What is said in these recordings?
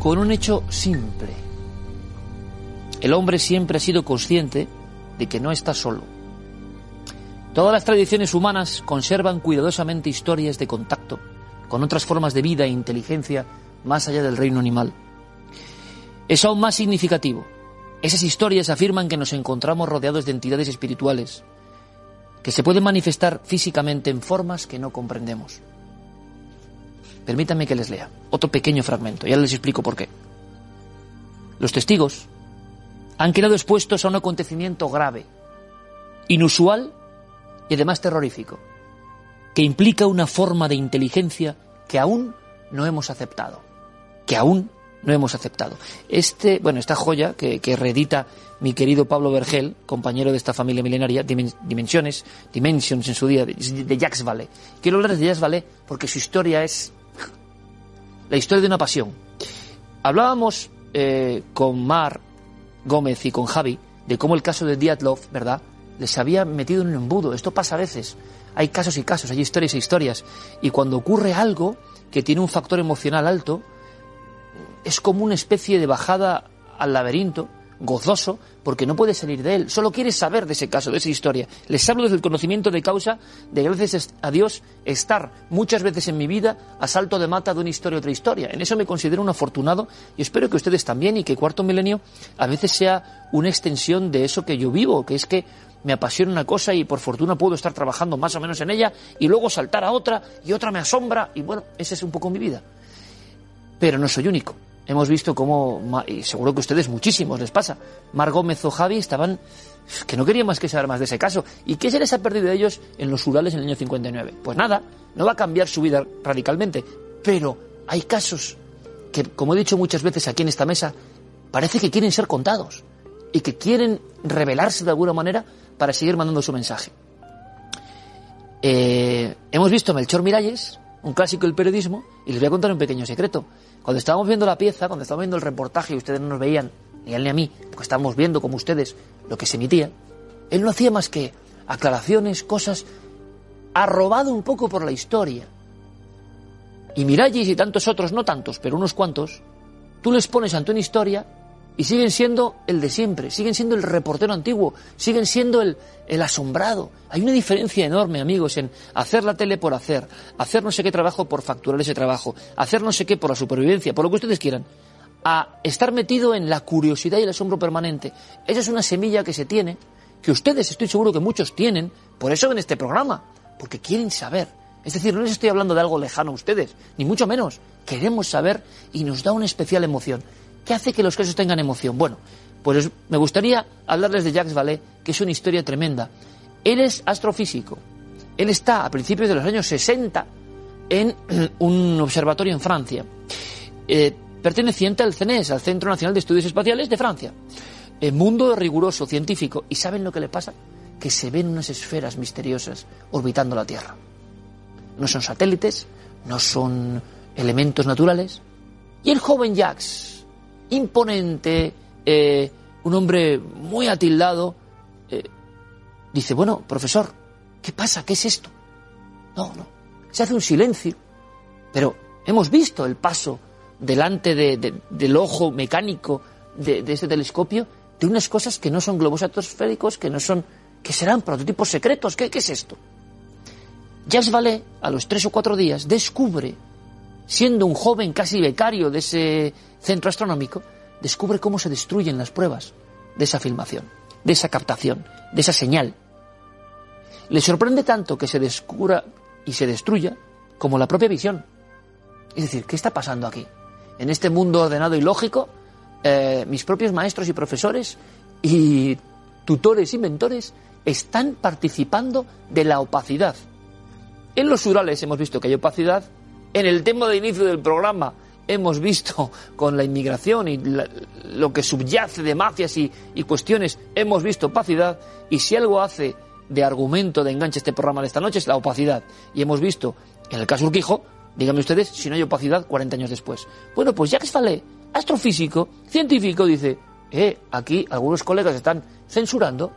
con un hecho simple. El hombre siempre ha sido consciente de que no está solo. Todas las tradiciones humanas conservan cuidadosamente historias de contacto con otras formas de vida e inteligencia más allá del reino animal. Es aún más significativo. Esas historias afirman que nos encontramos rodeados de entidades espirituales que se pueden manifestar físicamente en formas que no comprendemos. Permítanme que les lea otro pequeño fragmento, ya les explico por qué. Los testigos han quedado expuestos a un acontecimiento grave, inusual y además terrorífico, que implica una forma de inteligencia que aún no hemos aceptado, que aún no hemos aceptado. Este, bueno, esta joya que, reedita mi querido Pablo Vergel, compañero de esta familia milenaria, Dimensiones, Dimensions en su día, de, de Jacques Vallée. Quiero hablar de Jacques Vallée porque su historia es la historia de una pasión. Hablábamos eh, con Mar Gómez y con Javi de cómo el caso de Diatlov, ¿verdad?, les había metido en un embudo. Esto pasa a veces. Hay casos y casos, hay historias e historias. Y cuando ocurre algo que tiene un factor emocional alto, es como una especie de bajada al laberinto gozoso porque no puede salir de él. Solo quiere saber de ese caso, de esa historia. Les hablo desde el conocimiento de causa de gracias a Dios estar muchas veces en mi vida a salto de mata de una historia a otra historia. En eso me considero un afortunado y espero que ustedes también y que Cuarto Milenio a veces sea una extensión de eso que yo vivo, que es que me apasiona una cosa y por fortuna puedo estar trabajando más o menos en ella y luego saltar a otra y otra me asombra y bueno, esa es un poco mi vida. Pero no soy único hemos visto cómo, y seguro que a ustedes muchísimos les pasa, Mar Gómez o Javi estaban que no querían más que saber más de ese caso. ¿Y qué se les ha perdido de ellos en los Urales en el año 59? Pues nada, no va a cambiar su vida radicalmente, pero hay casos que, como he dicho muchas veces aquí en esta mesa, parece que quieren ser contados y que quieren revelarse de alguna manera para seguir mandando su mensaje. Eh, hemos visto a Melchor Miralles, un clásico del periodismo, y les voy a contar un pequeño secreto. Cuando estábamos viendo la pieza, cuando estábamos viendo el reportaje y ustedes no nos veían, ni él ni a mí, porque estábamos viendo como ustedes lo que se emitía, él no hacía más que aclaraciones, cosas, arrobado un poco por la historia. Y Miralles y tantos otros, no tantos, pero unos cuantos, tú les pones ante una historia y siguen siendo el de siempre, siguen siendo el reportero antiguo, siguen siendo el, el, asombrado. Hay una diferencia enorme, amigos, en hacer la tele por hacer, hacer no sé qué trabajo por facturar ese trabajo, hacer no sé qué por la supervivencia, por lo que ustedes quieran, a estar metido en la curiosidad y el asombro permanente. Esa es una semilla que se tiene, que ustedes estoy seguro que muchos tienen, por eso ven este programa, porque quieren saber. Es decir, no les estoy hablando de algo lejano a ustedes, ni mucho menos. Queremos saber y nos da una especial emoción. ¿Qué hace que los casos tengan emoción? Bueno, pues me gustaría hablarles de Jacques Vallée, que es una historia tremenda. Él es astrofísico. Él está a principios de los años 60 en un observatorio en Francia, eh, perteneciente al CNES, al Centro Nacional de Estudios Espaciales de Francia. El mundo riguroso, científico. ¿Y saben lo que le pasa? Que se ven unas esferas misteriosas orbitando la Tierra. No son satélites, no son elementos naturales. Y el joven Jacques, imponente, eh, un hombre muy atildado, eh, dice, bueno, profesor, ¿qué pasa? ¿Qué es esto? No, no. Se hace un silencio. Pero hemos visto el paso delante del ojo mecánico de, este telescopio de unas cosas que no son globos atmosféricos, que no son, que serán prototipos secretos. ¿Qué, qué es esto? Jacques Vallée, a los tres o cuatro días, descubre siendo un joven casi becario de ese centro astronómico, descubre cómo se destruyen las pruebas de esa filmación, de esa captación, de esa señal. Le sorprende tanto que se descubra y se destruya como la propia visión. Es decir, ¿qué está pasando aquí? En este mundo ordenado y lógico, eh, mis propios maestros y profesores y tutores y mentores están participando de la opacidad. En los Urales hemos visto que hay opacidad en el tema de inicio del programa hemos visto con la inmigración y lo que subyace de mafias y, y cuestiones, hemos visto opacidad, y si algo hace de argumento de enganche este programa de esta noche es la opacidad. Y hemos visto, en el caso Urquijo, díganme ustedes si no hay opacidad 40 años después. Bueno, pues Jacques Vallée, astrofísico, científico, dice, eh, aquí algunos colegas están censurando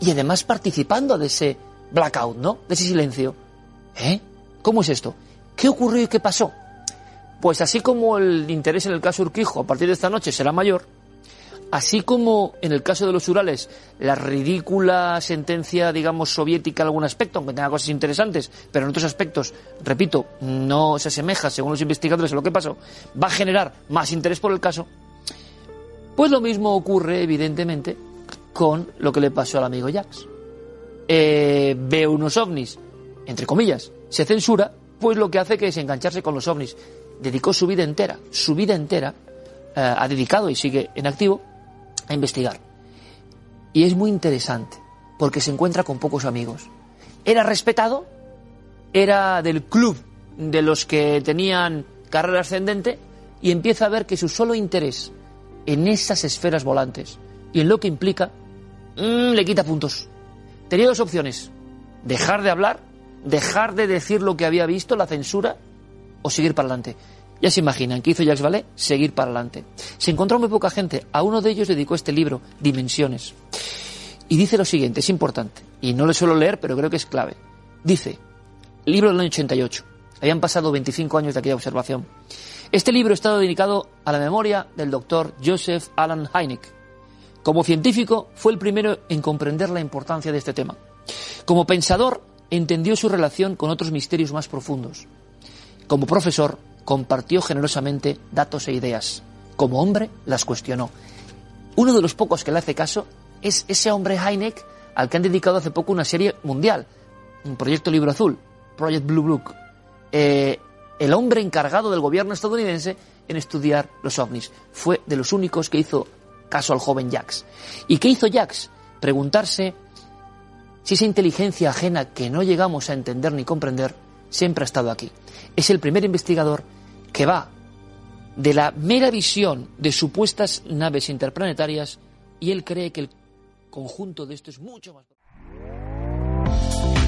y además participando de ese blackout, ¿no? De ese silencio. ¿Eh? ¿Cómo es esto? ¿Qué ocurrió y qué pasó? Pues así como el interés en el caso Urquijo a partir de esta noche será mayor, así como en el caso de los Urales, la ridícula sentencia, digamos, soviética en algún aspecto, aunque tenga cosas interesantes, pero en otros aspectos, repito, no se asemeja, según los investigadores, a lo que pasó, va a generar más interés por el caso, pues lo mismo ocurre, evidentemente, con lo que le pasó al amigo Jax. Eh, ve unos ovnis, entre comillas, se censura, pues lo que hace que es engancharse con los ovnis. Dedicó su vida entera, su vida entera, eh, ha dedicado y sigue en activo a investigar. Y es muy interesante, porque se encuentra con pocos amigos. Era respetado, era del club de los que tenían carrera ascendente, y empieza a ver que su solo interés en esas esferas volantes y en lo que implica, mm, le quita puntos. Tenía dos opciones, dejar de hablar, dejar de decir lo que había visto, la censura, o seguir para adelante. Ya se imaginan, ¿qué hizo Jacques Vallée? Seguir para adelante. Se encontró muy poca gente, a uno de ellos dedicó este libro, Dimensiones. Y dice lo siguiente, es importante, y no lo suelo leer, pero creo que es clave. Dice, libro del año 88, habían pasado 25 años de aquella observación. Este libro está dedicado a la memoria del doctor Joseph Alan Hynek. Como científico, fue el primero en comprender la importancia de este tema. Como pensador, entendió su relación con otros misterios más profundos. Como profesor, compartió generosamente datos e ideas. Como hombre, las cuestionó. Uno de los pocos que le hace caso es ese hombre Hynek al que han dedicado hace poco una serie mundial, un proyecto Libro Azul, Project Blue Book. Eh, el hombre encargado del gobierno estadounidense en estudiar los ovnis. Fue de los únicos que hizo caso al joven Jax. ¿Y qué hizo Jax? Preguntarse si esa inteligencia ajena que no llegamos a entender ni comprender siempre ha estado aquí. Es el primer investigador que va de la mera visión de supuestas naves interplanetarias y él cree que el conjunto de esto es mucho más.